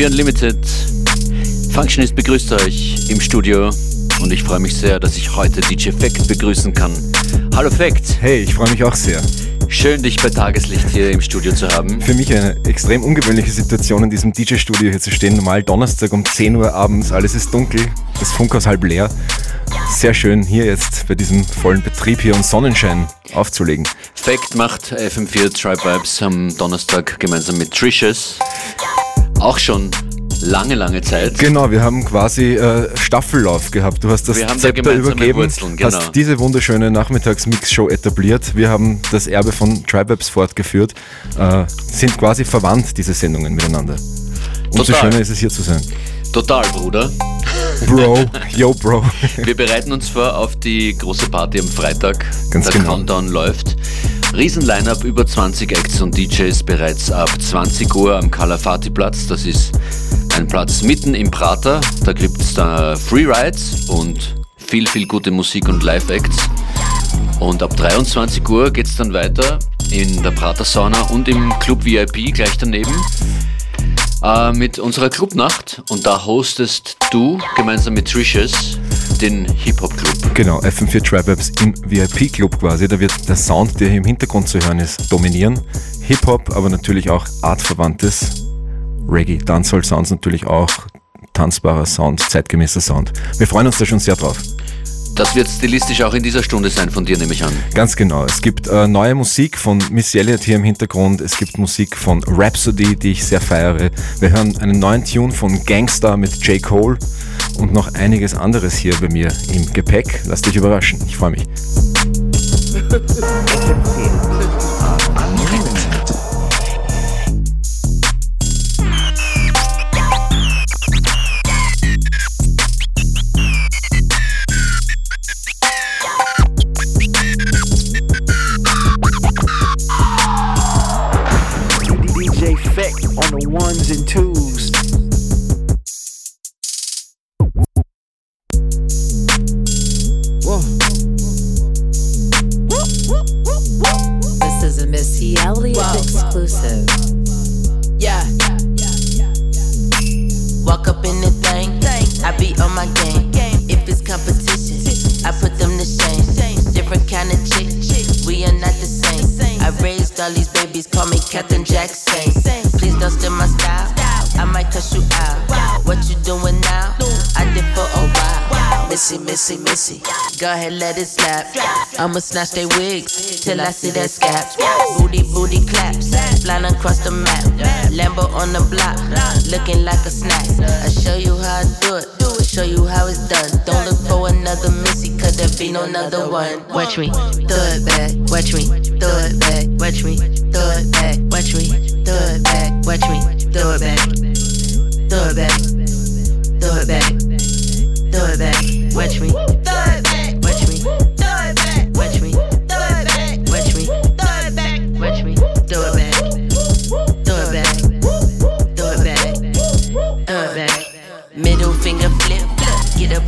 ist FM4 Unlimited. Functionist begrüßt euch im Studio und ich freue mich sehr, dass ich heute DJ Fact begrüßen kann. Hallo Fact. Hey, ich freue mich auch sehr. Schön, dich bei Tageslicht hier im Studio zu haben. Für mich eine extrem ungewöhnliche Situation, in diesem DJ-Studio hier zu stehen. Normal Donnerstag um 10 Uhr abends, alles ist dunkel, das Funkhaus halb leer. Sehr schön, hier jetzt bei diesem vollen Betrieb hier und Sonnenschein aufzulegen. Fact macht FM4 Tribe Vibes am Donnerstag gemeinsam mit Tricious. Auch schon lange, lange Zeit. Genau, wir haben quasi äh, Staffellauf gehabt. Du hast das Zepter übergeben, Wurzeln, genau. hast diese wunderschöne Nachmittagsmix-Show etabliert. Wir haben das Erbe von Tribebs fortgeführt, äh, sind quasi verwandt, diese Sendungen miteinander. Umso Total. schöner ist es hier zu sein. Total, Bruder. Bro, yo, Bro. Wir bereiten uns vor auf die große Party am Freitag. Ganz Der genau. Countdown läuft. Riesen-Line-Up, über 20 Acts und DJs bereits ab 20 Uhr am Calafati Platz. Das ist ein Platz mitten im Prater. Da gibt es Freerides und viel, viel gute Musik und Live-Acts. Und ab 23 Uhr geht es dann weiter in der Prater Sauna und im Club VIP gleich daneben äh, mit unserer Clubnacht. Und da hostest du gemeinsam mit Tricious den Hip-Hop-Club. Genau, FM4 Trap Apps im VIP-Club quasi. Da wird der Sound, der hier im Hintergrund zu hören ist, dominieren. Hip-Hop, aber natürlich auch artverwandtes. Reggae, Dancehall-Sounds natürlich auch. Tanzbarer Sound, zeitgemäßer Sound. Wir freuen uns da schon sehr drauf. Das wird stilistisch auch in dieser Stunde sein von dir, nehme ich an. Ganz genau. Es gibt äh, neue Musik von Miss Elliott hier im Hintergrund. Es gibt Musik von Rhapsody, die ich sehr feiere. Wir hören einen neuen Tune von Gangster mit J. Cole und noch einiges anderes hier bei mir im Gepäck. Lasst dich überraschen. Ich freue mich. babies, call me Captain Jackson. Please don't steal my style. I might cuss you out. What you doing now? I did for a while. Missy, missy, missy. Go ahead, let it slap. I'ma snatch they wigs till I see that scap. Booty, booty claps. Flying across the map. Lambo on the block. Looking like a snack. I show you how I do it. Show you how it's done. Don't look for another Missy, cause there be no another one. Watch me, throw it back. Watch me, throw it back. Watch me, throw it back. Watch me, throw it back. Watch me, throw it back throw it back, throw it back, throw it back. Watch me,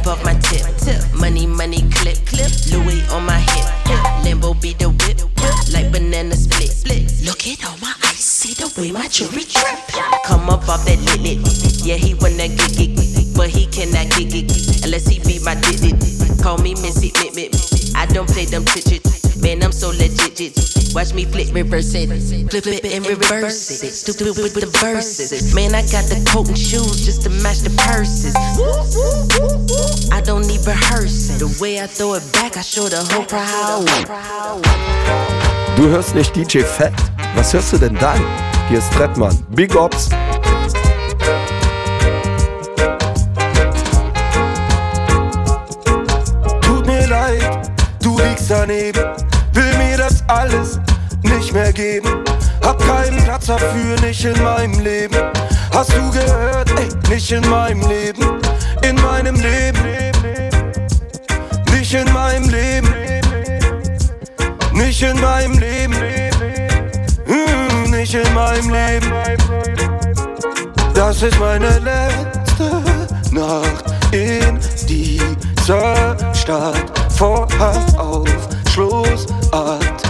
off my tip, tip. money, money clip, clip, Louis on my hip, Lambo be the whip, like banana split. split. Look at all my ice, see the way my jewelry drip. Come up off that lit lit. Yeah, he wanna get it, but he cannot get it unless he be my digit. Call me Missy Mit. I don't play them chit Man, I'm so legit. Watch me flip, reverse it, flip it and reverse it. Stupid with the verses. Man, I got the coat and shoes just to match the purses. I don't need rehearsing. The way I throw it back, I show the whole crowd. Du hörst nicht DJ Fett. Was hörst du denn dann? Hier ist Trettmann. Big Ops. Tut mir leid, du liegst daneben. Will mir das alles nicht mehr geben. Hab keinen Platz dafür, nicht in meinem Leben. Hast du gehört? Ey, nicht in meinem Leben. In meinem Leben. Nicht in meinem Leben. Nicht in meinem Leben. Hm, nicht in meinem Leben. Das ist meine letzte Nacht in dieser Stadt. Vorhang auf, Schlussart,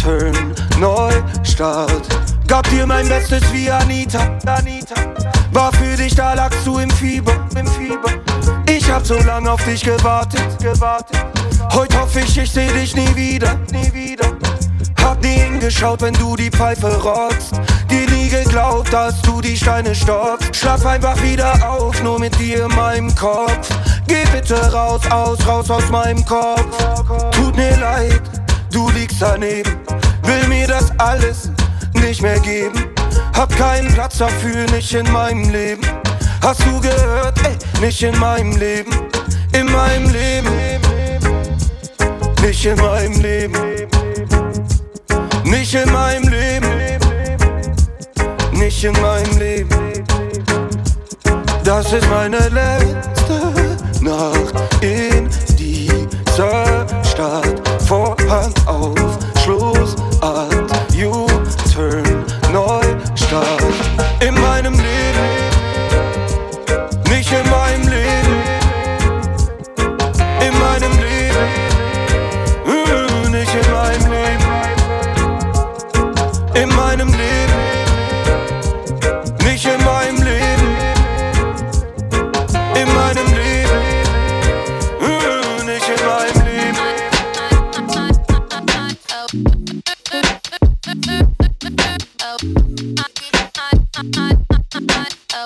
U-Turn, Neustart. Gab dir mein Bestes wie Anita, Anita. War für dich da, lagst du im Fieber, im Fieber. Ich hab so lange auf dich gewartet, gewartet. Heute hoffe ich, ich seh dich nie wieder, nie wieder. Hab nie hingeschaut, wenn du die Pfeife rockst. Dir nie geglaubt, dass du die Steine stoppst. Schlaf einfach wieder auf, nur mit dir in meinem Kopf. Geh bitte raus, aus, raus aus meinem Kopf. Tut mir leid, du liegst daneben. Will mir das alles nicht mehr geben. Hab keinen Platz dafür, nicht in meinem Leben. Hast du gehört, ey, nicht in meinem Leben. In meinem Leben. Nicht in meinem Leben. Nicht in meinem Leben. Nicht in meinem Leben. Das ist meine letzte Nacht in dieser Stadt. Vorhang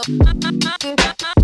Don't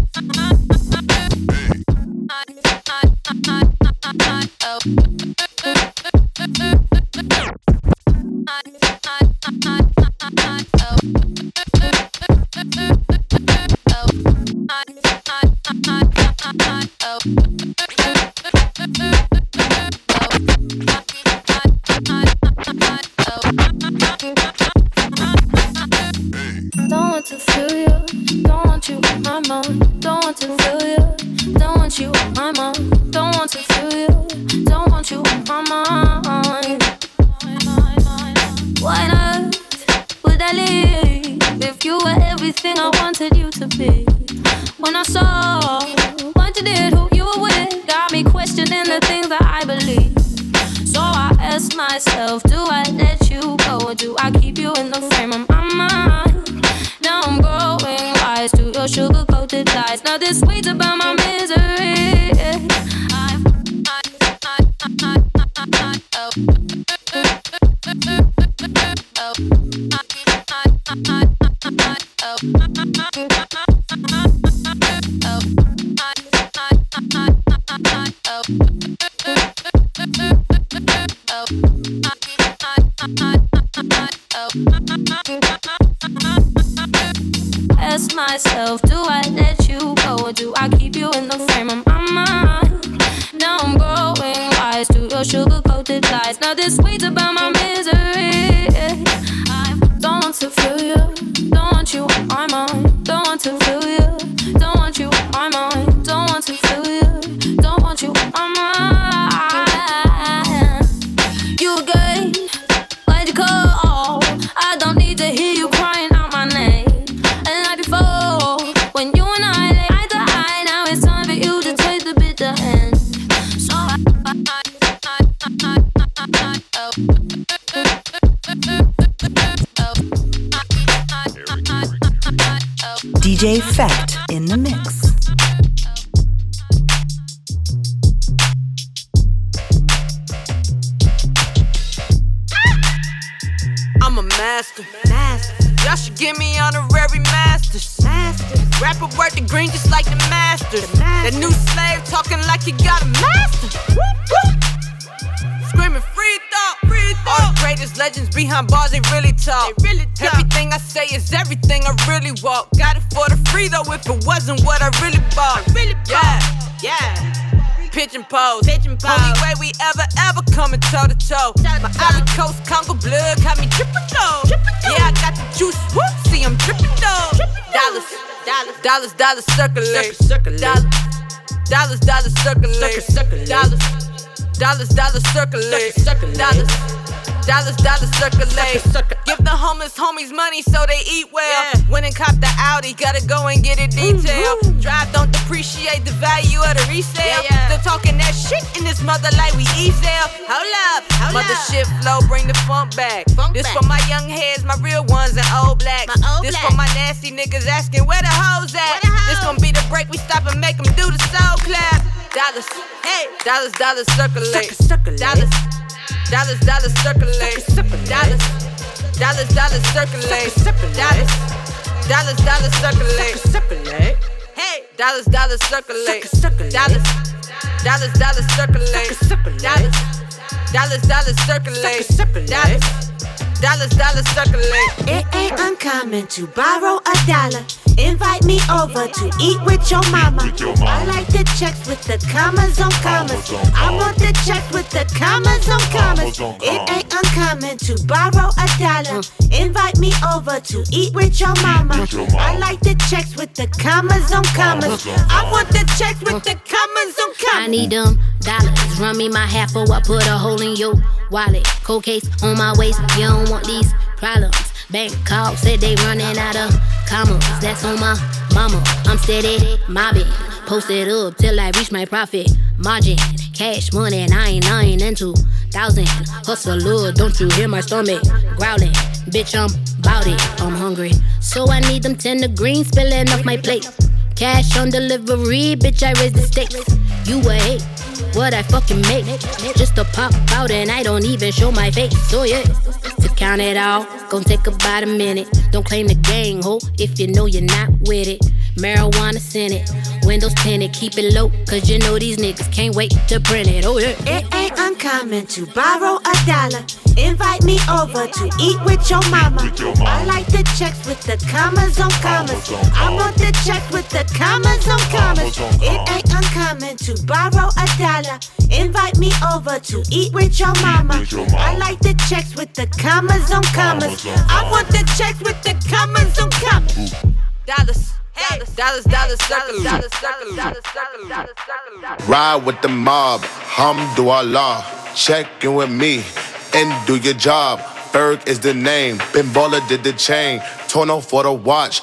want to feel pose. Pitch pose. Only way we ever, ever coming toe to toe. My Ivory Coast Congo blood got me tripping though. Yeah, I got the juice. Whoop, see, I'm tripping though. Dollars, dollars, dollars, dollars, circulate. Dollars, dollars, dollars, circulate. Dollars, dollars, dollars, circulate. Dollars, Dollars, dollars circulate. Give the homeless homies money so they eat well. Yeah. When and cop the Audi, gotta go and get it mm-hmm. detailed. Drive don't depreciate the value of the resale. Yeah, yeah. Still talking that shit in this mother like we easel. Hold up, hold mother up. shit flow, bring the funk back. Funk this back. for my young heads, my real ones and old blacks. Old this black. for my nasty niggas asking where the hoes at. The hoes? This gon' be the break we stop and make them do the soul clap. Dollars, hey, dollars, dollars circulate. Circulate. Dollars, dollars, dollars circulate. Dollars, dollars, dollars circulate. Dollars, dollars, dollars circulate. Hey, dollars, dollars circulate. Dollars, dollars, dollars circulate. Dollars, dollars, dollars circulate. Dollars. Dollars, dollars circulate. It ain't uncommon to borrow a dollar. Invite me over to eat with your mama. I like the checks with the commas on commas. I want the checks with the commas on commas. It ain't uncommon to borrow a dollar. Invite me over to eat with your mama. I like the checks with the commas on commas. I want the checks with the commas on commas. I need them dollars. Run me my half or I put a hole in your wallet. Cold case on my waist. You don't want these problems. Bank call said they running out of commas. That's on my mama. I'm steady mobbing. Posted up till I reach my profit margin. Cash money, nine nine into thousand. Hustler, don't you hear my stomach growling? Bitch, I'm bout it. I'm hungry, so I need them tender greens spilling off my plate. Cash on delivery, bitch, I raise the stakes. You a hate what I fucking make. Just to pop out and I don't even show my face. So yeah, to count it all, gon' take about a minute. Don't claim the gang, ho, if you know you're not with it. Marijuana Senate, windows tinted, keep it low, cause you know these niggas can't wait to print it. Oh yeah. It ain't uncommon to borrow a dollar. Invite me over to eat with your mama. I like the checks with the commas on commas. I want the checks with the commas on commas. It ain't uncommon to borrow a dollar. Invite me over to eat with your mama. I like the checks with the commas on commas. I want the checks with the commas on commas. Dollars. Dollars, dollars, dollars, Ride with the mob, hamdulillah. Check in with me and do your job. Berg is the name. Baller did the chain. Tono for the watch.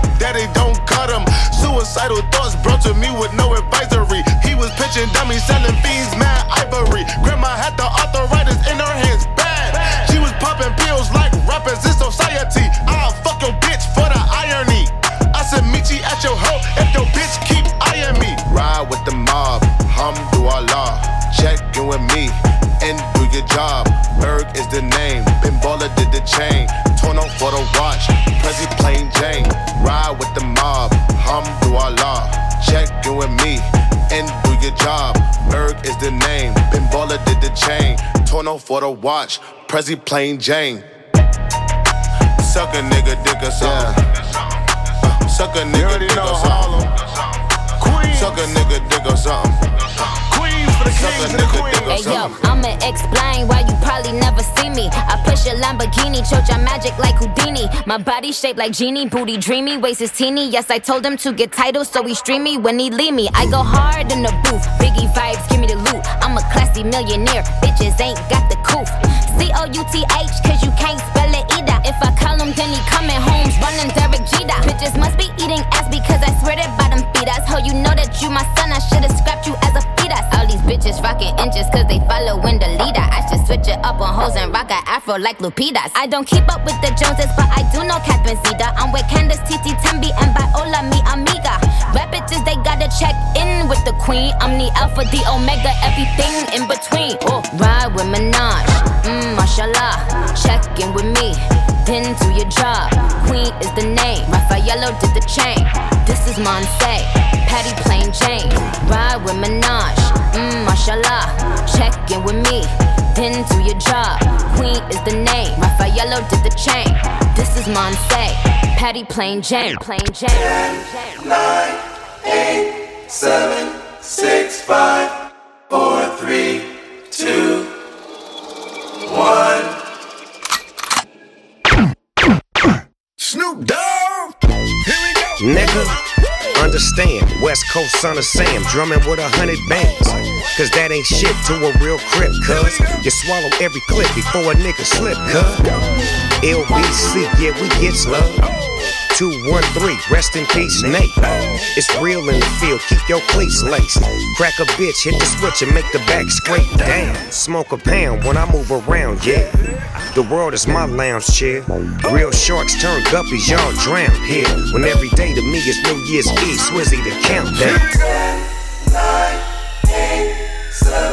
that it don't cut him. Suicidal thoughts brought to me with no advisory. He was pitching dummies, selling fiends, mad ivory. Grandma had the arthritis in her hands, bad. She was popping pills like rappers in society. I'll fuck your bitch for the irony. I said, you at your hoe if your bitch keep eyeing me. Ride with the mob, hum do Allah. Check in with me and do your job. Berg is the name, Ben Baller did the chain. Torn up for the watch, Prezi plain Jane. Ride with the mob, hum do Allah. Check in with me and do your job. Berg is the name. Ben Baller did the chain. Torno for the watch. Prezi plain Jane. Suck a nigga dick or something. Uh, suck a nigga dick or something. Suck a nigga dick or something. Hey yo, I'ma explain why you probably never see me. I push a Lamborghini, choke your magic like Houdini. My body shaped like genie, booty dreamy, waist is teeny. Yes, I told him to get titles, so he stream me when he leave me. I go hard in the booth, Biggie vibes, give me the loot. I'm a classy millionaire, bitches ain't got the coof. C O U T H, cause you can't spell. If I call him, then he coming home, running Derek Jeter. Bitches must be eating ass because I swear that bottom feed us. Ho, you know that you my son, I should've scrapped you as a fetus. All these bitches rocking inches cause they following the leader. I should switch it up on hoes and rock a afro like Lupitas. I don't keep up with the Joneses, but I do know Catherine Zeta. I'm with Candace, Titi, Tembi, and Viola, mi amiga. Rap bitches, they gotta check in with the queen. I'm the alpha, the omega, everything in between. Oh, ride with Minaj, mmm, mashallah. Check in with me, then do your job. Queen is the name, Raffaello did the chain. This is Monse, Patty plain Jane. Ride with Minaj, mmm, mashallah. Check in with me, then do your job. Queen is the name, Raffaello did the chain. This is Monse, Patty plain Jane, plain Jane. Ten, nine, eight, seven, six, five, four, three, two, one. Snoop Dogg, here we go. Nigga, understand, West Coast son of Sam, drumming with a hundred bands. Cause that ain't shit to a real crip, cuz. You swallow every clip before a nigga slip, cuz. LBC, yeah, we get love. 213, rest in peace, Nate. It's real in the field, keep your cleats laced. Crack a bitch, hit the switch and make the back scrape down. Smoke a pound when I move around, yeah. The world is my lounge chair. Real sharks turn guppies, y'all drown here. When every day to me is New Year's Eve, Swizzy the countdown. Nine, eight, seven,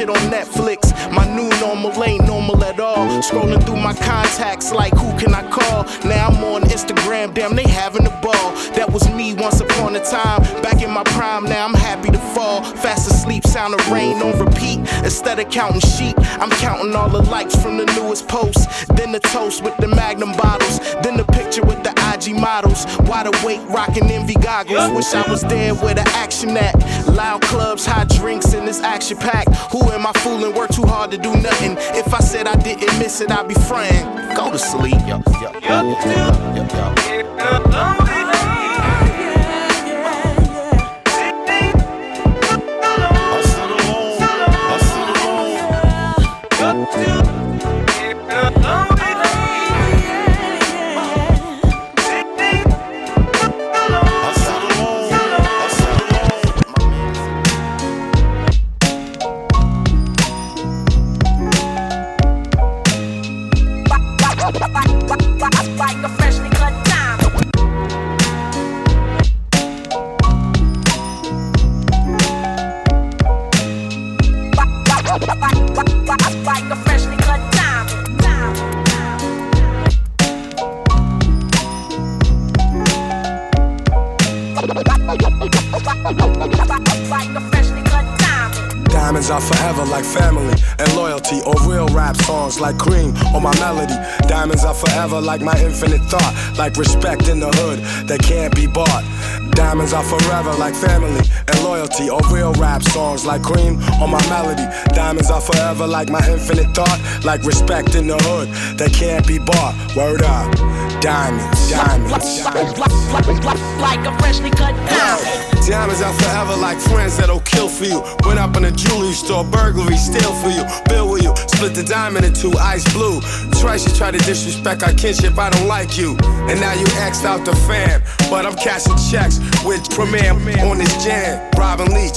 shit on Netflix. My new normal ain't normal at all. Scrolling through my contacts like who can I call? Now I'm on Instagram, damn, they having a ball. That was me once upon a time. Back in my prime, now I'm happy to fall. Fast asleep, sound of rain on. Instead of counting sheep, I'm counting all the likes from the newest posts. Then the toast with the magnum bottles. Then the picture with the IG models. Wide awake, rocking envy goggles. Wish I was there where the action at. Loud clubs, hot drinks in this action pack. Who am I fooling? Work too hard to do nothing. If I said I didn't miss it, I'd be frying. Go to sleep. Yo, yo, yo, yo, yo, yo. Like cream on my melody. Diamonds are forever like my infinite thought, like respect in the hood that can't be bought. Diamonds are forever like family and loyalty or real rap songs like cream on my melody. Diamonds are forever like my infinite thought, like respect in the hood that can't be bought. Word up. Diamonds, diamonds, diamonds. Like a freshly cut diamond. Diamonds are forever like friends that'll kill for you. Went up in a jewelry store, burglary, steal for you. Bill you, split the diamond in two, ice blue. Twice you try to disrespect our kinship, I don't like you. And now you axed out the fam. But I'm cashing checks with Premier on this jam. Robin Leach,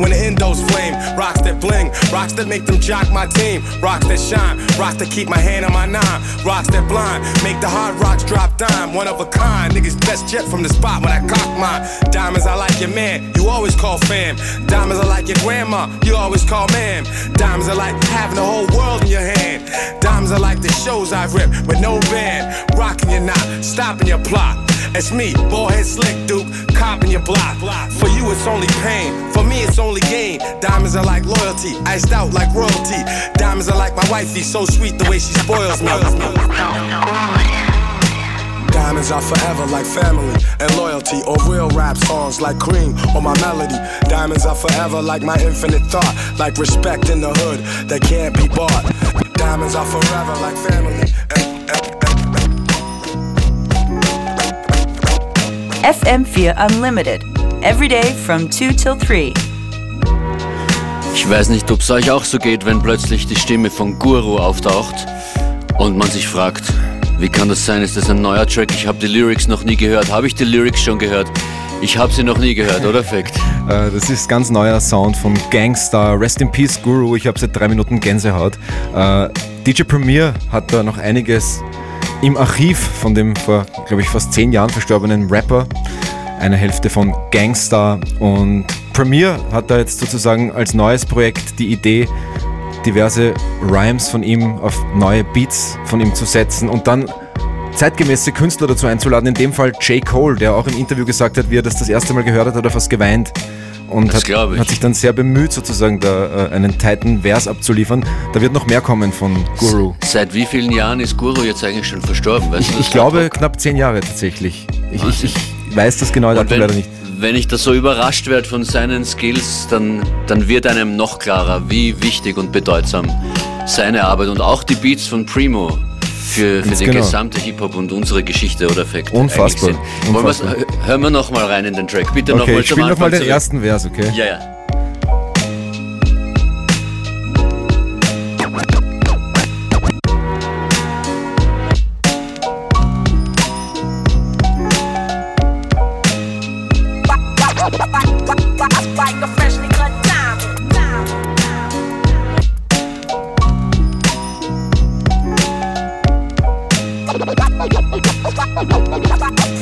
when the endos flame. Rocks that bling, rocks that make them jock my team, rocks that shine, rocks that keep my hand on my nine, rocks that blind, make the hard rocks drop dime. One of a kind, niggas best jet from the spot when I cock mine. Diamonds, I like your man, you always call fam. Diamonds, I like your grandma, you always call ma'am. Diamonds, are like having the whole world in your hand. Diamonds, are like the shows I've rip with no band, rocking your knot, stopping your plot. It's me, head slick Duke, copping your block. For you, it's only pain. For me, it's only gain. Diamonds are like loyalty, iced out like royalty. Diamonds are like my wifey, so sweet the way she spoils me. Diamonds are forever like family and loyalty, or real rap songs like cream or my melody. Diamonds are forever like my infinite thought, like respect in the hood that can't be bought. Diamonds are forever like family. FM4 Unlimited. Every day from 2 till 3. Ich weiß nicht, ob es euch auch so geht, wenn plötzlich die Stimme von Guru auftaucht und man sich fragt, wie kann das sein? Ist das ein neuer Track? Ich habe die Lyrics noch nie gehört. Habe ich die Lyrics schon gehört? Ich habe sie noch nie gehört, oder Fact? Äh, das ist ganz neuer Sound von Gangstar. Rest in Peace Guru. Ich habe seit drei Minuten Gänsehaut. Äh, DJ Premier hat da noch einiges im Archiv von dem vor, glaube ich, fast zehn Jahren verstorbenen Rapper. Eine Hälfte von Gangstar. Und Premier hat da jetzt sozusagen als neues Projekt die Idee, diverse Rhymes von ihm auf neue Beats von ihm zu setzen und dann zeitgemäße Künstler dazu einzuladen. In dem Fall J. Cole, der auch im Interview gesagt hat, wie er das das erste Mal gehört hat, hat er fast geweint. Und hat, hat, sich dann sehr bemüht, sozusagen da äh, einen tighten Vers abzuliefern. Da wird noch mehr kommen von Guru. Seit wie vielen Jahren ist Guru jetzt eigentlich schon verstorben? Weißt ich, ich glaube knapp zehn Jahre tatsächlich. Ich, ich, ich weiß das genaue Datum leider nicht wenn ich da so überrascht werde von seinen Skills, dann, dann wird einem noch klarer, wie wichtig und bedeutsam seine Arbeit und auch die Beats von Primo für, für den genau. gesamte Hip-Hop und unsere Geschichte oder Fact Unfassbar. Unfassbar. hören wir nochmal rein in den Track. Bitte okay, nochmal zum Anfang. nochmal den ersten Vers, okay? Ja, ja.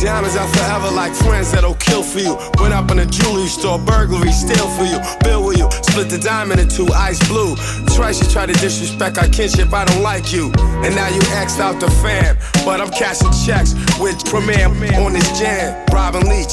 Diamonds are forever like friends that'll kill for you. Went up in a jewelry store, burglary, steal for you. Bill with you, split the diamond in two, ice blue. Twice you try to disrespect our kinship, I don't like you. And now you axed out the fam. But I'm cashing checks with Premier on this jam. Robin Leach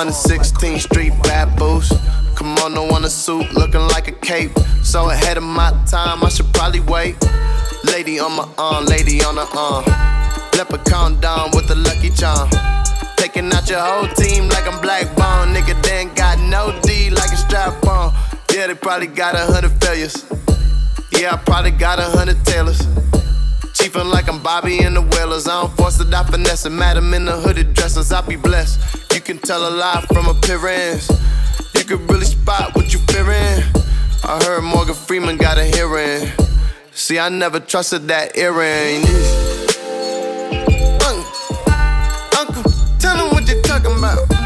116th Street bad boost. Kimono on a suit, looking like a cape. So ahead of my time, I should probably wait. Lady on my arm, lady on the arm. Leprechaun down with the lucky charm. Taking out your whole team like I'm black bone. Nigga, then got no D like a strap on. Yeah, they probably got a hundred failures. Yeah, I probably got a hundred tailors. Chiefin' like I'm Bobby in the Whalers. I don't force it, I finesse it. Madam in the hooded dresses, I be blessed. Can tell a lie from appearance. You can really spot what you fearing. I heard Morgan Freeman got a hearing. See, I never trusted that earring. Uncle, uncle, tell him what you're talking about.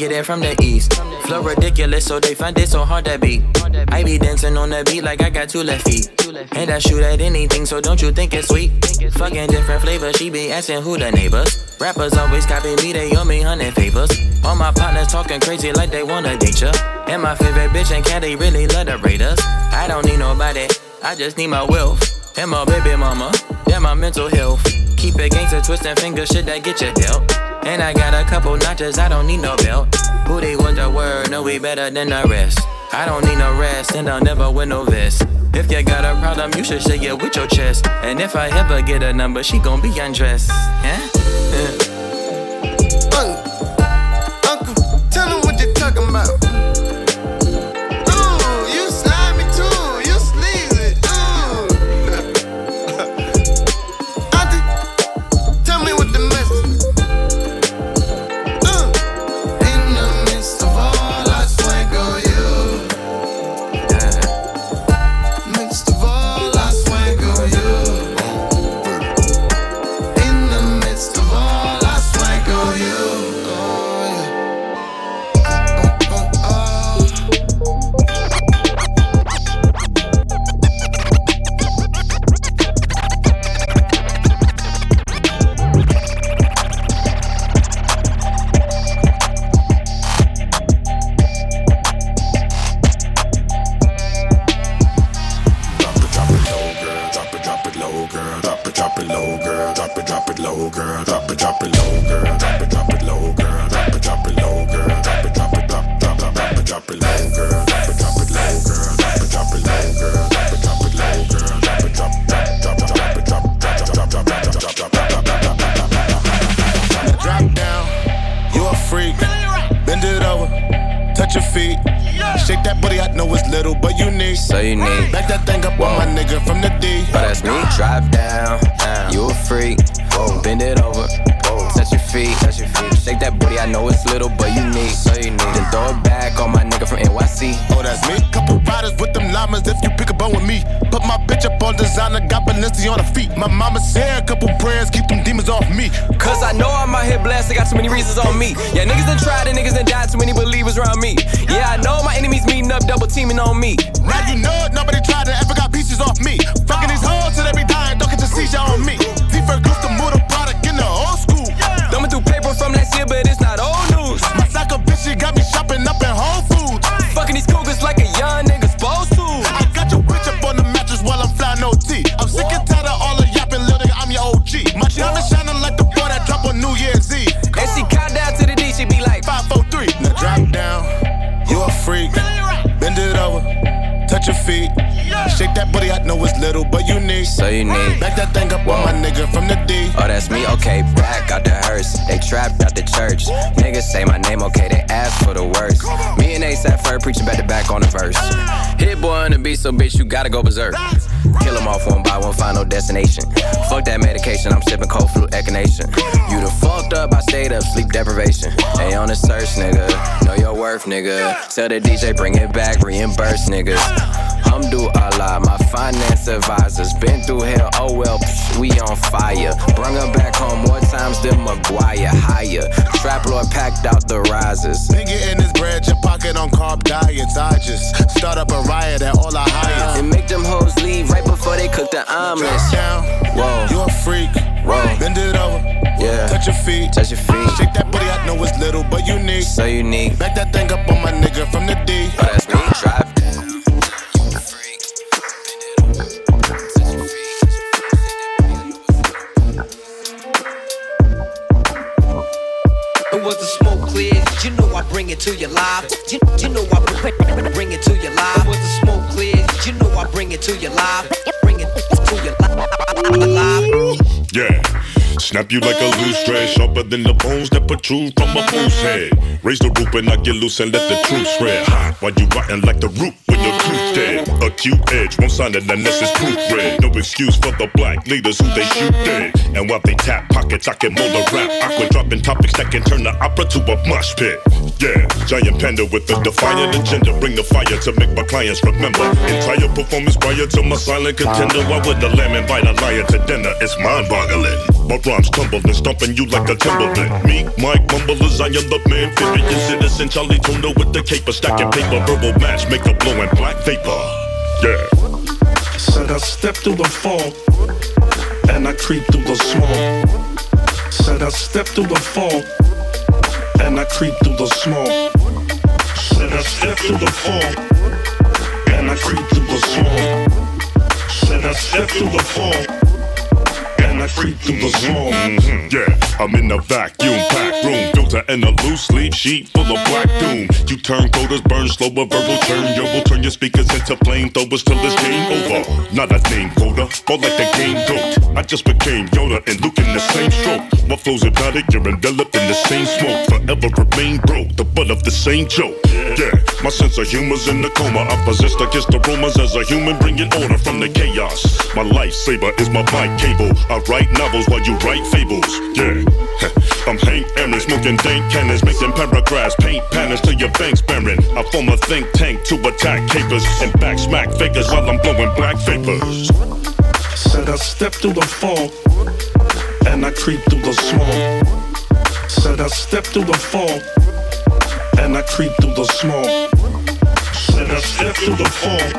Get it from the east. Flow ridiculous, so they find it so hard to beat. I be dancing on the beat like I got two left feet. And I shoot at anything, so don't you think it's sweet? Fucking different flavors, she be asking who the neighbors. Rappers always copy me, they owe me hundred favors. All my partners talking crazy like they wanna date ya. And my favorite bitch and they really love the Raiders. I don't need nobody, I just need my wealth. And my baby mama, yeah, my mental health. Keep it gangster, twisting fingers, shit that get you dealt. And I got a couple notches, I don't need no belt. Booty was the word, no, we better than the rest. I don't need no rest, and I'll never win no vest. If you got a problem, you should shake it with your chest. And if I ever get a number, she gon' be undressed. Yeah? Uncle, uncle, tell him what you're talking about. switch up on designer, got Balenci on the feet. My mama said a couple prayers, keep them demons off me. Cause I know I'm out here I got too many reasons on me. Yeah, niggas done tried and niggas done died, too many believers around me. Yeah, I know my enemies meeting up, double teaming on me. Now you know it, nobody tried to ever got pieces off me. Fucking these hoes till they be dying, don't get your seizure on me. T-Fur Goose, the product in the old school. Thumbing through paper from last year, but it's not old news. My psycho bitch, she got me shopping up in Whole Foods. Fucking these cougars like a young your feet. Shake that booty, I know it's little, but you need. So you need. Back that thing up on my nigga from the D. Oh, that's me, okay. Back out the hearse. They trapped out the church. Niggas say my name, okay. They ask for the worst. Me and Ace at first, preaching back to back on the verse. Hit boy on the beat, so bitch, you gotta go berserk. Kill them off one by one, final destination. Fuck that medication, I'm sipping cold flu echinacea. You the fucked up, I stayed up, sleep deprivation. They on the search, nigga. Know your worth, nigga. Tell the DJ, bring it back, reimburse, niggas. Allah, my finance advisors. Been through hell, oh well, psh, we on fire. Bring her back home more times than Maguire. Higher. Trap Lord packed out the risers. Nigga in his bread, your pocket on carb diets. I just start up a riot at all I hire. And make them hoes leave right before they cook the omelets. Down. Whoa. You a freak. Whoa. Bend it over. Yeah. Touch your feet. Touch your feet. Shake that booty, I know it's little, but unique. So unique. Back that thing up on my nigga from the D. Oh, that's me. Drive down. It was the smoke clear. You know I bring it to you live. You, you know Snap you like a loose thread, sharper than the bones that protrude from a fool's head. Raise the roof and I get loose and let the truth spread. Hot while you rotten like the root your tooth dead. Acute edge, won't sign it unless it's proofread. No excuse for the black leaders who they shoot dead. And while they tap pockets, I can mold a rap. Aqua dropping topics that can turn the opera to a mosh pit. Yeah, giant panda with a defiant agenda. Bring the fire to make my clients remember. Entire performance prior to my silent contender. Why would the lamb invite a lion to dinner? It's mind boggling. My rhymes tumbling, stomping you like a Timberland. Me, Mike, mumblers, I am the man. Furious citizen, Charlie Tuna with the caper, stacking paper, verbal match, make a blowing black vapor. Yeah. Said I step through the fog, and I creep through the small. Said I step through the fog, and I creep through the small. Said I step through the fog, and I creep through the small. Said I step through the fog I creep through the small. Mm-hmm. Yeah, I'm in a vacuum packed room, filter and a loose sleep sheet full of black doom. You turn coders, burn slower, verbal turn. Yo, will turn your speakers into flamethrowers till it's game over. Not a name quota, but like the game goat. I just became Yoda and Luke in the same stroke. My flow's hypnotic, you're enveloped in the same smoke. Forever remain broke, the butt of the same joke. Yeah, my sense of humor's in the coma. I possess against the rumors as a human, bringing order from the chaos. My lifesaver is my mic cable. I write novels while you write fables. Yeah. I'm Hank Aaron, smoking dank cannons, making paragraphs, paint patterns to your bank's barren. I form a think tank to attack capers and back smack fakers while I'm blowing black vapors. Said I step through the fog and I creep through the small. Said I step through the fog and I creep through the small. Said I step through the fog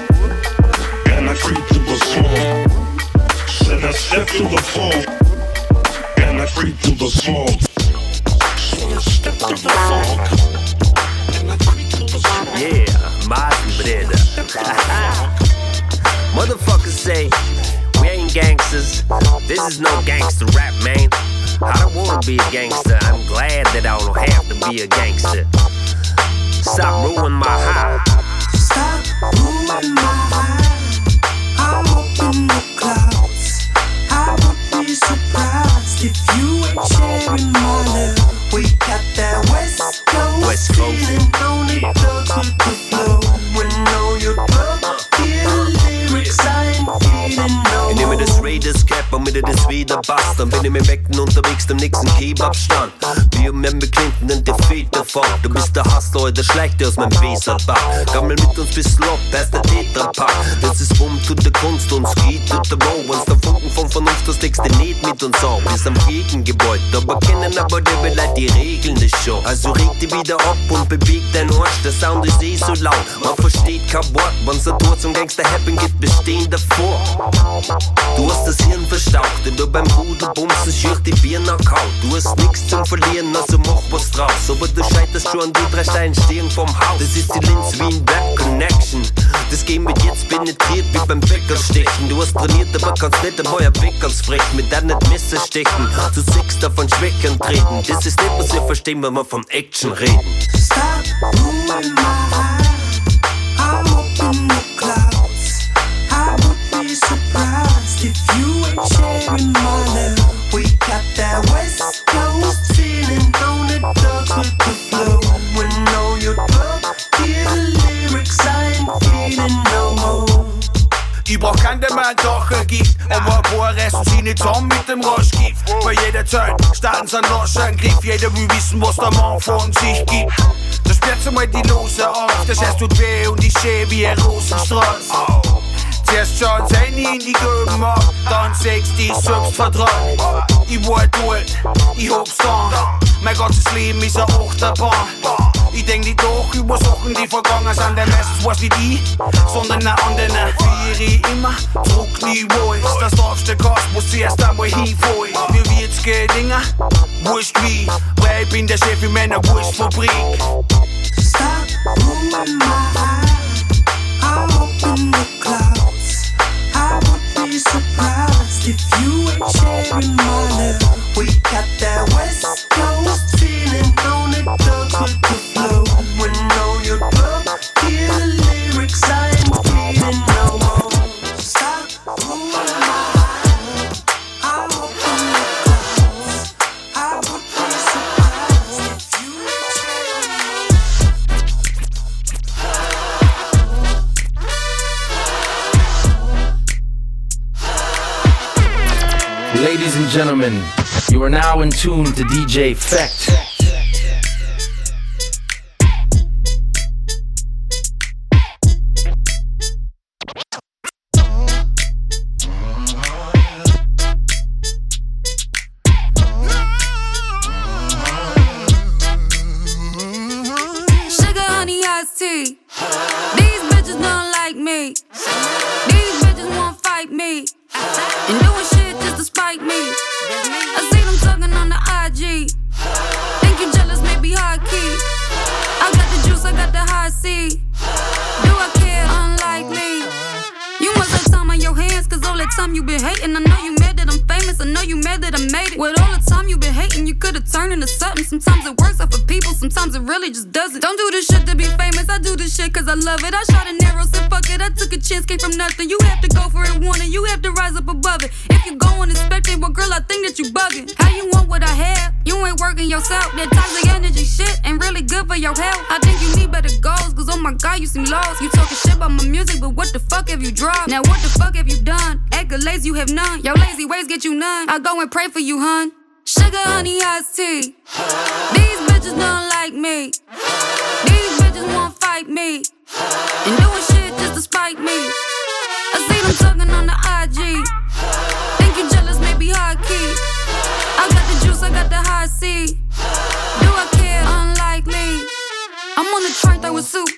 and I creep through the small. Said I step through the fog and I creep through the small. Said I step through the fog and I creep through the small. Yeah, my brother. Motherfuckers say we ain't gangsters. This is no gangster rap, man. I don't wanna be a gangster. I'm glad that I don't have to be a gangster. Stop ruining my high. Stop ruining my high. I'm up in the clouds be surprised if you ain't sharing my love. We got that West Coast, West Coast. feeling on it, thugs with the flow. When all your drugs, hear the lyrics, I ain't feeling nehme das Raiders Cap, damit ihr das wieder passt. Dann bin ich mir weg unterwegs, dem nächsten Kebabstand. Wir Member Clinton und der Feed davon. Du bist der Hustler, der schleicht dir aus meinem Weserback. Gammel mit uns bis Lob, erst der Tetrapack. Das ist Bumm zu der Kunst und Ski to the Row. Wenn's der Funken von Vernunft, das legst du nicht mit uns auf. Bis am Gegengebäude, aber kennen aber der Beleit die Regeln des Show. Also reg dich wieder ab und beweg dein Arsch. Der Sound ist eh so laut, man versteht kein Wort. Wenn's ein Tor zum Gangster Happen gibt, bestehen davor. Du hast das Hirn verstaucht, denn du beim Rudel bumsen schür die Birne kaut. Du hast nix zum Verlieren, also mach was draus. Aber du scheiterst schon an die drei Steinstehen vom Haus. Das ist die Linz wie ein Rap Connection. Das Game wird jetzt penetriert wie beim Bäckerstechen. Du hast trainiert, aber kannst nicht einmal ein Bäckers frechen. Mit deinem Messer stechen, zu sechs davon Schwächern treten. Das ist nicht, was wir verstehen, wenn wir von Action reden. Stop if you ain't sharing my love. We got that West Coast feeling on the dogs with the flow. When all your club, hear the lyrics, I ain't feeling no more. Ich brauch keinen, der mir einen Dacher gibt. Reißen sie nicht zusammen mit dem Rauschgift. Bei jeder Zeit starten sie einen Naschangriff. Jeder will wissen, was der Mann von sich gibt. Da sperrt sie die Lose auf. Das heißt, tut weh und ich seh wie ein Rosenstrauß. Eerst John zijn in die ab, dann Dan 60 selbst fordrøm Ich hvor duel, ich hab's Man Mein ganzes Leben ist ein Achterbahn. Ich denk nicht doch über Sachen, die vergangen sind, denn meistens weiß nicht ich, sondern ein anderer. Viere immer, druck nie weiß. Das darfste Kost muss zuerst einmal hinfallen. Wie wird's gelingen? Wurscht wie, weil ich bin der Chef in meiner Wurstfabrik. Stop, boom, my eye. I open the cloud. Be surprised if you ain't sharing my now in tune to DJ Phekt. Done? Accolades you have none. Your lazy ways get you none. I go and pray for you, hun. Sugar, honey, iced tea. These bitches don't like me. These bitches won't fight me. And doing shit just to spite me. I see them talking on the IG. Think you jealous, maybe high key. I got the juice, I got the high C. the train throwing.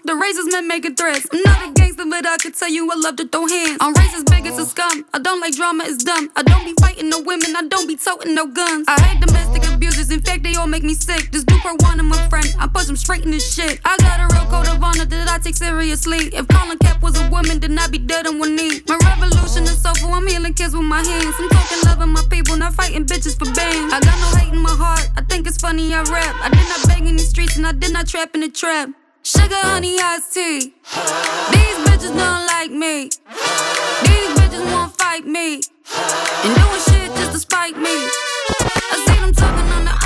The razors men making threats. I'm not a gangster, but I can tell you I love to throw hands. I'm racist, big as a scum. I don't like drama, it's dumb. I don't be fighting no women, I don't be toting no guns. I hate domestic abusers, in fact, they all make me sick. This dude per one of my friend, I push him straight in this shit. I got a real code of honor that I take seriously. If Colin Cap was a woman, then I'd be dead on one knee. My revolution is soulful, I'm healing kids with my hands. I'm talking loving my people, not fighting bitches for bands. I got no hate in my heart, I think it's funny I rap. I did not beg in the streets and I did not trap in the trap. Sugar, honey, iced tea. These bitches don't like me. These bitches won't fight me. And doing shit just to spite me. I see them talking on the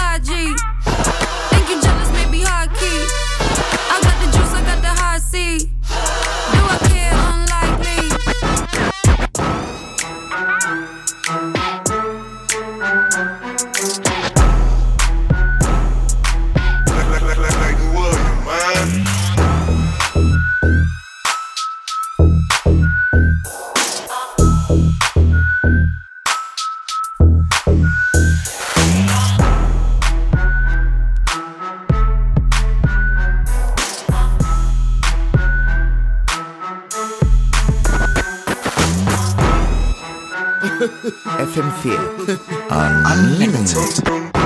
FM4 Unlimited.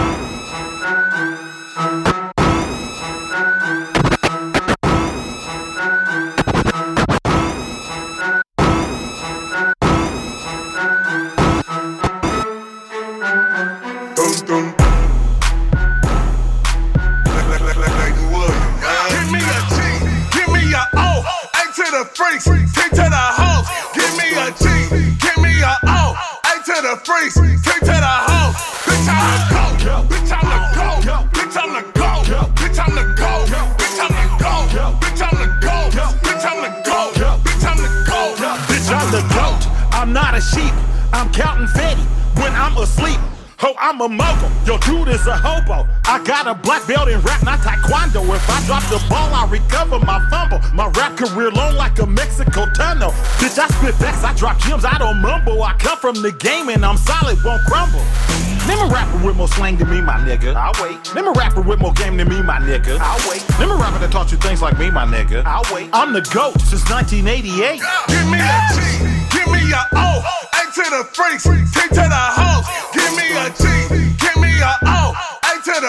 A black belt in rap, not taekwondo. If I drop the ball, I recover my fumble. My rap career long like a Mexico tunnel. Bitch, I spit facts, I drop gems, I don't mumble. I come from the game and I'm solid, won't crumble. Name a rapper with more slang than me, my nigga. I'll wait. Name a rapper with more game than me, my nigga. I'll wait. Name a rapper that taught you things like me, my nigga. I'll wait. I'm the GOAT since 1988. Give me a G, give me a O, A to the freaks, T to the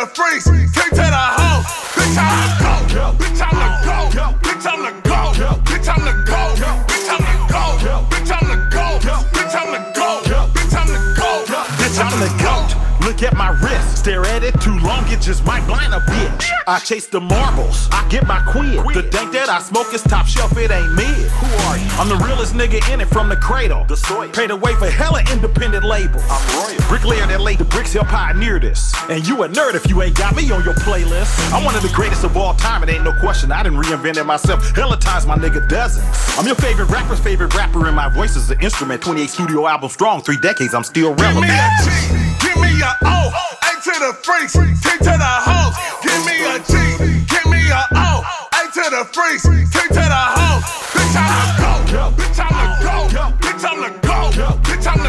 the the. Bitch, I'm the go, bitch, I'm the go, bitch, I'm the go, bitch, I'm the go, bitch, I'm the go, bitch, I'm the go, bitch, I'm the go, bitch, I'm the go, bitch, I'm the goat. Look at my wrist, stare at it too long, it just might blind a bitch. I chase the marbles, I get my quid. The dank that I smoke is top shelf, it ain't mid. Who are you? I'm the realest nigga in it from the cradle. The soil. Paid away for hella independent labels. I'm royal. Bricklayer that laid the bricks, he'll pioneer this. And you a nerd if you ain't got me on your playlist. I'm one of the greatest of all time, it ain't no question. I didn't reinvent it myself. Hella times my nigga dozens. I'm your favorite rapper's favorite rapper, and my voice is an instrument. 28 studio albums strong, three decades, I'm still relevant. Give me a G, give me a O, A to the freaks, T to the hoes. Give me a G, give me a O, to the freaks, T to the hoes. Bitch, I'm the go, bitch, I'm the go, bitch, I'm the go, bitch, I'm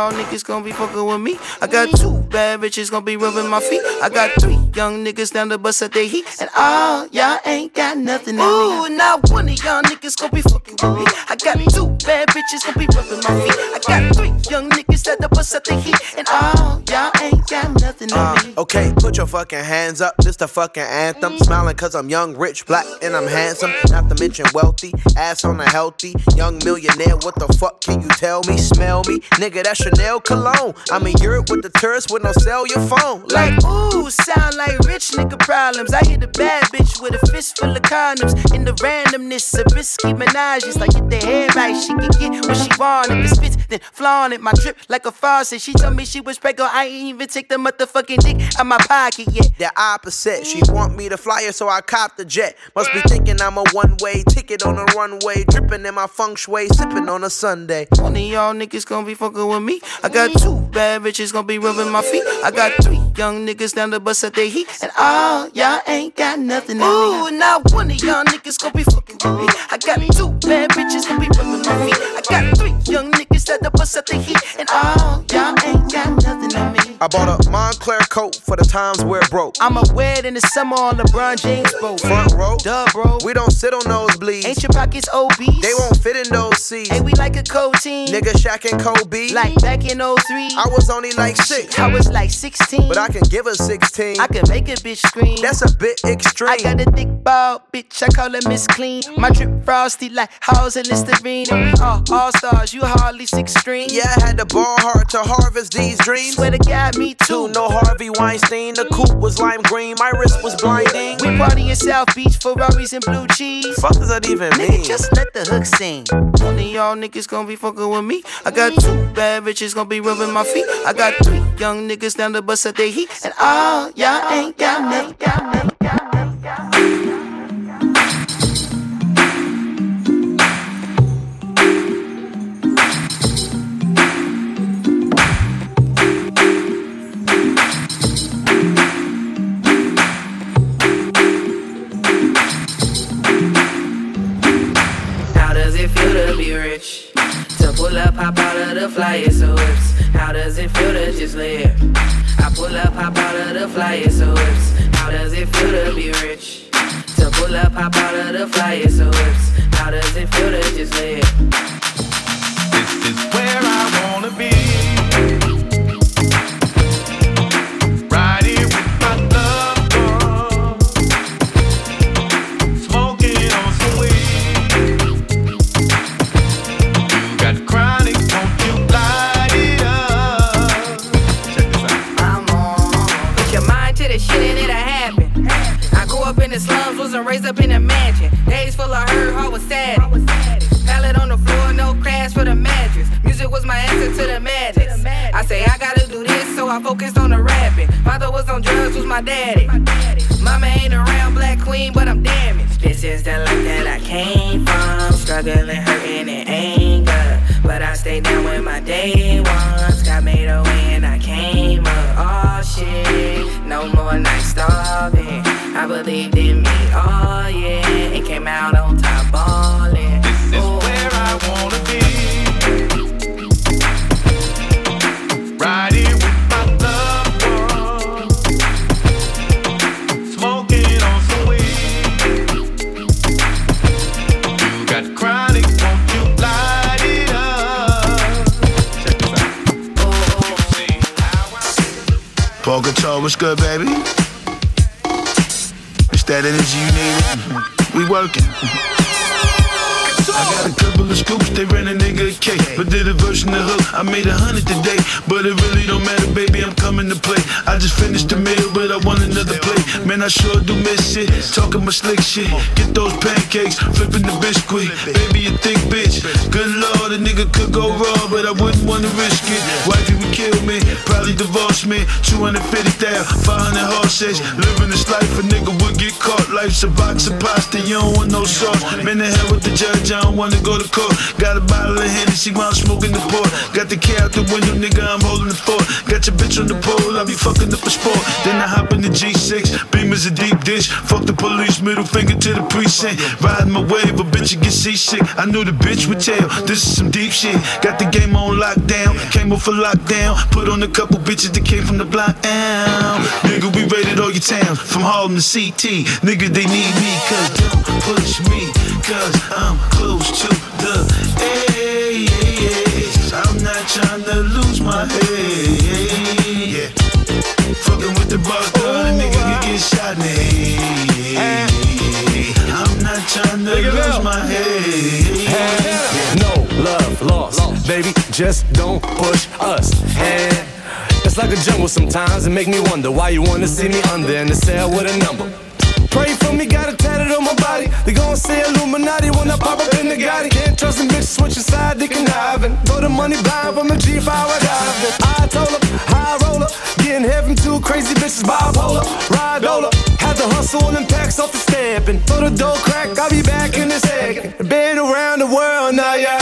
y'all niggas gonna be fucking with me. I got two bad bitches gonna be rubbing my feet. I got three young niggas down the bus at their heat. And all y'all ain't got nothing in Ooh, me. not one of y'all niggas gonna be fucking with me. I got two bad bitches gonna be rubbing my feet. I got three young niggas at the bus at their heat. And all y'all ain't got nothing in Uh, me. okay, put your fucking hands up. This the fucking anthem. Smiling cause I'm young, rich, black, and I'm handsome. Not to mention wealthy. Ass on a healthy. Young millionaire. What the fuck can you tell me? Smell me? Nigga, that's Chanel cologne. I'm in Europe with the tourists with no cell your phone. Like, ooh, sound like rich nigga problems. I hit a bad bitch with a fist full of condoms. In the randomness of risky menages. Like, get the head right, she can get what she want. If it spits, then flaunt it. My drip like a faucet. She told me she was pregnant. I ain't even take the motherfucking dick out my pocket yet. The opposite. She want me to fly her, so I cop the jet. Must be thinking I'm a one way ticket on a runway. Dripping in my feng shui, sipping on a Sunday. One of y'all niggas gonna be fucking with me. I got two bad bitches gonna be rubbing my feet. I got three young niggas down the bus at their heat. And all y'all ain't got nothing in Ooh, me. not one of y'all niggas gonna be fucking with me. I got two bad bitches gonna be rubbing my feet. I got three young niggas at the bus at the heat. And all y'all ain't got. I bought a Moncler coat for the times where it broke. I'ma wear it in the summer on LeBron James boat. Front row, Duh, bro. we don't sit on nosebleeds. Ain't your pockets obese? They won't fit in those seats. Hey, we like a co team. Nigga Shaq and Kobe. Like back in 03. I was only like six. I was like 16. But I can give her 16. I can make a bitch scream. That's a bit extreme. I got a thick ball, bitch. I call her Miss Clean. My drip frosty like house and Listerine. All all stars. You hardly six string. Yeah, I had to ball hard to harvest these dreams. Swear to God, me too. No Harvey Weinstein. The coupe was lime green. My wrist was blinding. We party in South Beach, Ferraris and blue cheese. Fuck does that even Nigga, mean? just let the hook sing. One of y'all niggas gonna be fucking with me. I got two bad bitches gonna be rubbing my feet. I got three young niggas down the bus at their heat. And all y'all ain't got nothing. Got nothing. Got nothing. Flyest of whips. How does it feel to just live? I pull up, hop out of the flyest of whips. How does it feel to be rich? To pull up, hop out of the flyest of whips. How does it feel to just live? This is where I up in a mansion. Days full of hurt, heart was sad. Pallet on the floor, no crash for the mattress. Music was my answer to the madness. I say I gotta do this, so I focused on the rapping. Father was on drugs, was my daddy. Mama ain't around, black queen, but I'm damaged. This is the life that I came from. Struggling, hurting, and anger. But I stayed down with my day ones. Got made away and I came up. Oh shit, no more nights starving. I believed in me, oh yeah. It came out on top, ballin'. This is Ooh. where I wanna be. What's good, baby? It's that energy you need. We working. I got a couple of scoops, they ran a nigga a cake. But did a version of hook, I made a hundred today. But it really don't matter, baby, I'm coming to play. I just finished the meal, but I want another plate. Man, I sure do miss it. Talking my slick shit. Get those pancakes, flipping the biscuit. Baby, a thick bitch. Good lord, a nigga could go wrong, but I wouldn't wanna risk it. Wifey would kill me, probably divorce me. 250,000, 500 horses. Living this life, a nigga would get caught. Life's a box of pasta, you don't want no sauce. Man, the hell with the judge, don't wanna go to court. Got a bottle of Hennessy while I'm smoking the port. Got the key out the window, nigga, I'm holding the fort. Got your bitch on the pole, I be fucking up a sport. Then I hop in the G6, beam is a deep dish. Fuck the police, middle finger to the precinct. Riding my wave, a bitch you get seasick. I knew the bitch would tell, this is some deep shit. Got the game on lockdown, came off a lockdown. Put on a couple bitches that came from the block. Ow. Nigga, we raided all your towns, from Harlem to CT. Nigga, they need me, cause don't push me, cause I'm close to the edge. I'm not trying to lose my head. Yeah. Fucking with the boss, the nigga can get shot in the head. I'm not trying to lose my head. No love lost, baby. Just don't push us. And it's like a jungle sometimes. It make me wonder why you wanna see me under in the cell with a number. Pray for me, got it tatted on my body. They gon' say Illuminati when I pop up in the Gotti. Can't trust them bitches switching side, they conniving. Throw the money blind from the G5 I diving. I told her, high roller, getting heaven two crazy bitches bipolar. Ride roller, had to hustle and packs off the step and throw the door crack. I'll be back in a second. Been around the world now, yeah.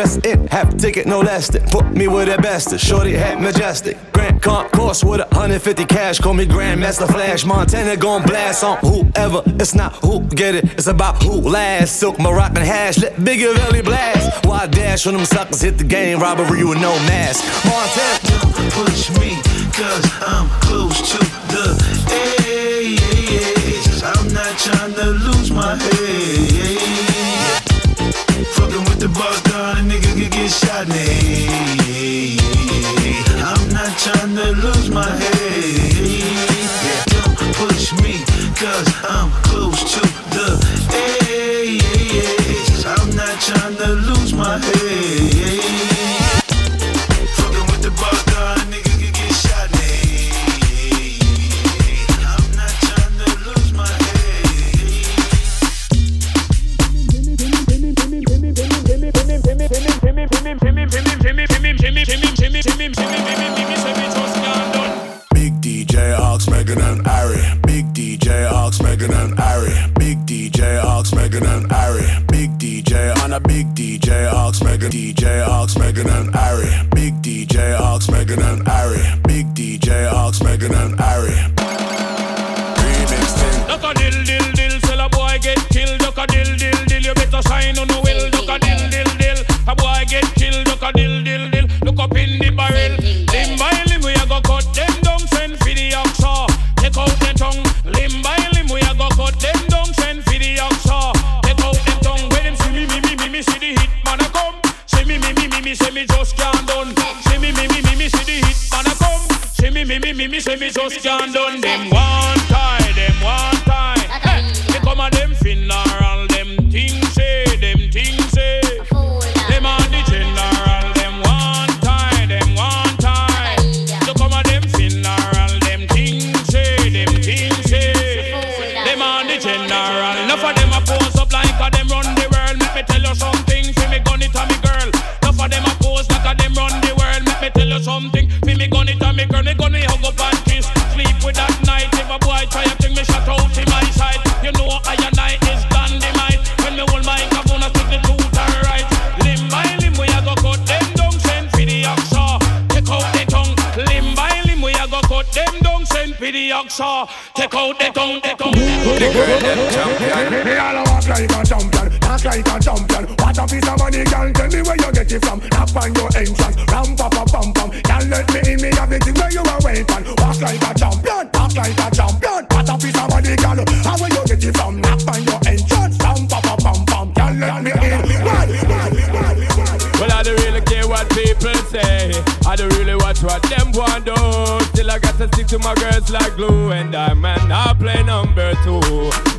Just in, half ticket, no less than. Put me with the best. Shorty hat majestic. Grand concourse with a 150 cash. Call me Grandmaster Flash. Montana gon' blast on whoever. It's not who get it, it's about who last. Silk Moroccan hash, let Biggie Valley blast. Why dash when them suckers hit the game? Robbery with no mask. Montana. Push me, cause I'm close to the edge. I'm not trying to lose my head. Fucking with the boss I'm not to lose my head. Don't push me, cause I'm close to the edge. I'm not trying to lose my head. And Ari. Big DJ Ox, Megan and Ari. Big DJ Ox, Megan and Ari. Big DJ on a big DJ Ox, Megan. DJ Ox, Megan and Ari. Big DJ Ox, Megan and Ari. Big DJ Ox, Megan and Ari. Glue. And I man, I play number two.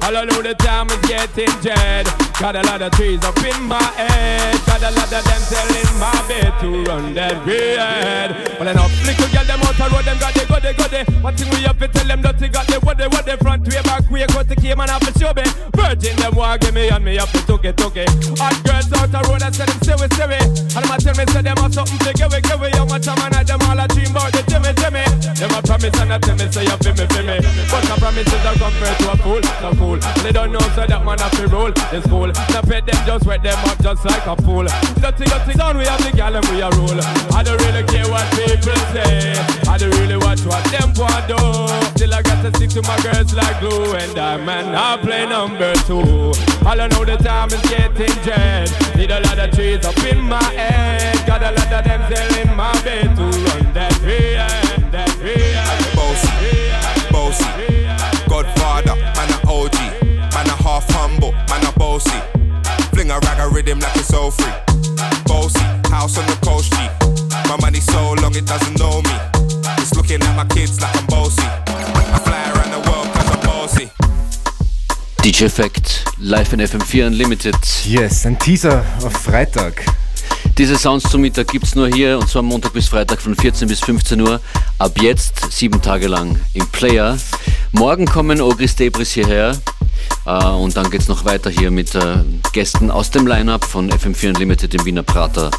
All I know the time is getting jet. Got a lot of trees up in my head. Got a lot of them telling my bed to run that red. Well, enough little girl, them out the road, them got the go, they go, they. One thing we have to tell them that they got the what they, what they front way, back way, cut the came and have to show me. Virgin, them want give me and me have to took it, took it. Hot girls out the road, I said them say we, say we. And them a tell me, say them have something to give, give, young much time and I them all a dream about the Jimmy, Jimmy. Them a promise and I tell me, say you feel me, feel me. But a promise is a compare to a fool, no fool. They don't know, so that man have to roll. It's cool. Now pet them, just wet them up just like a fool. Dirty, dirty, down we have the gal and we a roll. I don't really care what people say. I don't really watch what them want do. Still I got to stick to my girls like glue. And I man, I play number two. All I know the time is getting jet. Need a lot of trees up in my head. Got a lot of them selling my bed to run that way. Bossy, bossy, Godfather, man a OG, man a half humble, man a bossy. Fling a rag a rhythm like it's all free. Bossy, house on the coast G. My money so long it doesn't know me. It's looking at my kids like I'm bossy. I fly around the world cause I'm bossy. DJ Effect, live in FM4 Unlimited. Yes, ein Teaser auf Freitag. Diese Sounds zum Mittag gibt es nur hier und zwar Montag bis Freitag von 14 bis 15 Uhr. Ab jetzt sieben Tage lang im Player. Morgen kommen Ogris Debris hierher äh, und dann geht es noch weiter hier mit äh, Gästen aus dem Line-Up von FM4 Unlimited im Wiener Prater.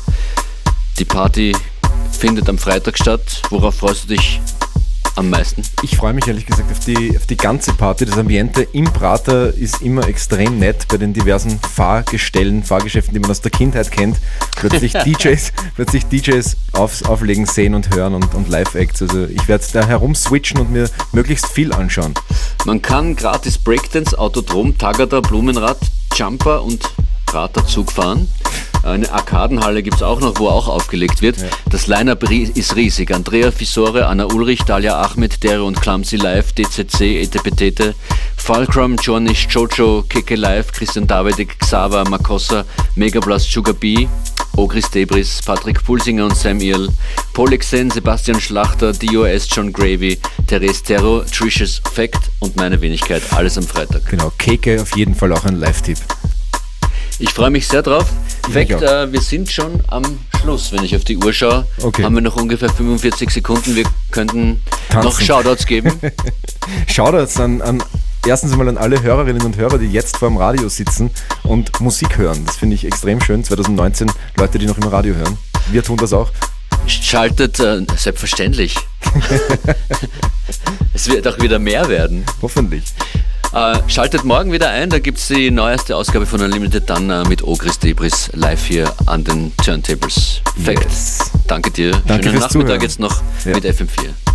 Die Party findet am Freitag statt. Worauf freust du dich am meisten? Ich freue mich ehrlich gesagt auf die, auf die ganze Party. Das Ambiente im Prater ist immer extrem nett bei den diversen Fahrgestellen, Fahrgeschäften, die man aus der Kindheit kennt. Plötzlich DJs, plötzlich DJs auf, auflegen, sehen und hören und, und Live-Acts. Also ich werde da herumswitchen und mir möglichst viel anschauen. Man kann gratis Breakdance, Autodrom, Tagada, Blumenrad, Jumper und Praterzug fahren. Eine Arkadenhalle gibt es auch noch, wo auch aufgelegt wird. Das Line-Up ist riesig. Andrea Fisore, Anna Ulrich, Dalia Ahmed, Dere und Clumsy Live, DCC, Etepetete, Fulcrum, Johnnish, Jojo, Keke Live, Christian Davidik, Xaver, Makossa, Megablast, Sugar B, Ogris Debris, Patrick Pulsinger und Sam Earl, Polexen, Sebastian Schlachter, DOS, John Gravy, Therese Terro, Tricious Fact und meine Wenigkeit. Alles am Freitag. Genau, Keke auf jeden Fall auch ein Live-Tipp. Ich freue mich sehr drauf. Fact, äh, wir sind schon am Schluss. Wenn ich auf die Uhr schaue, Okay. haben wir noch ungefähr 45 Sekunden. Wir könnten Tanzen. noch Shoutouts geben. Shoutouts an, an erstens einmal an alle Hörerinnen und Hörer, die jetzt vor dem Radio sitzen und Musik hören. Das finde ich extrem schön. 2019 Leute, die noch im Radio hören. Wir tun das auch. Schaltet, äh, selbstverständlich. es wird auch wieder mehr werden. Hoffentlich. Äh, schaltet morgen wieder ein, da gibt es die neueste Ausgabe von Unlimited dann äh, mit Ogris Debris live hier an den Turntables. Fact. Danke dir. Danke Schönen Nachmittag Zuhören. jetzt noch Ja. mit FM4.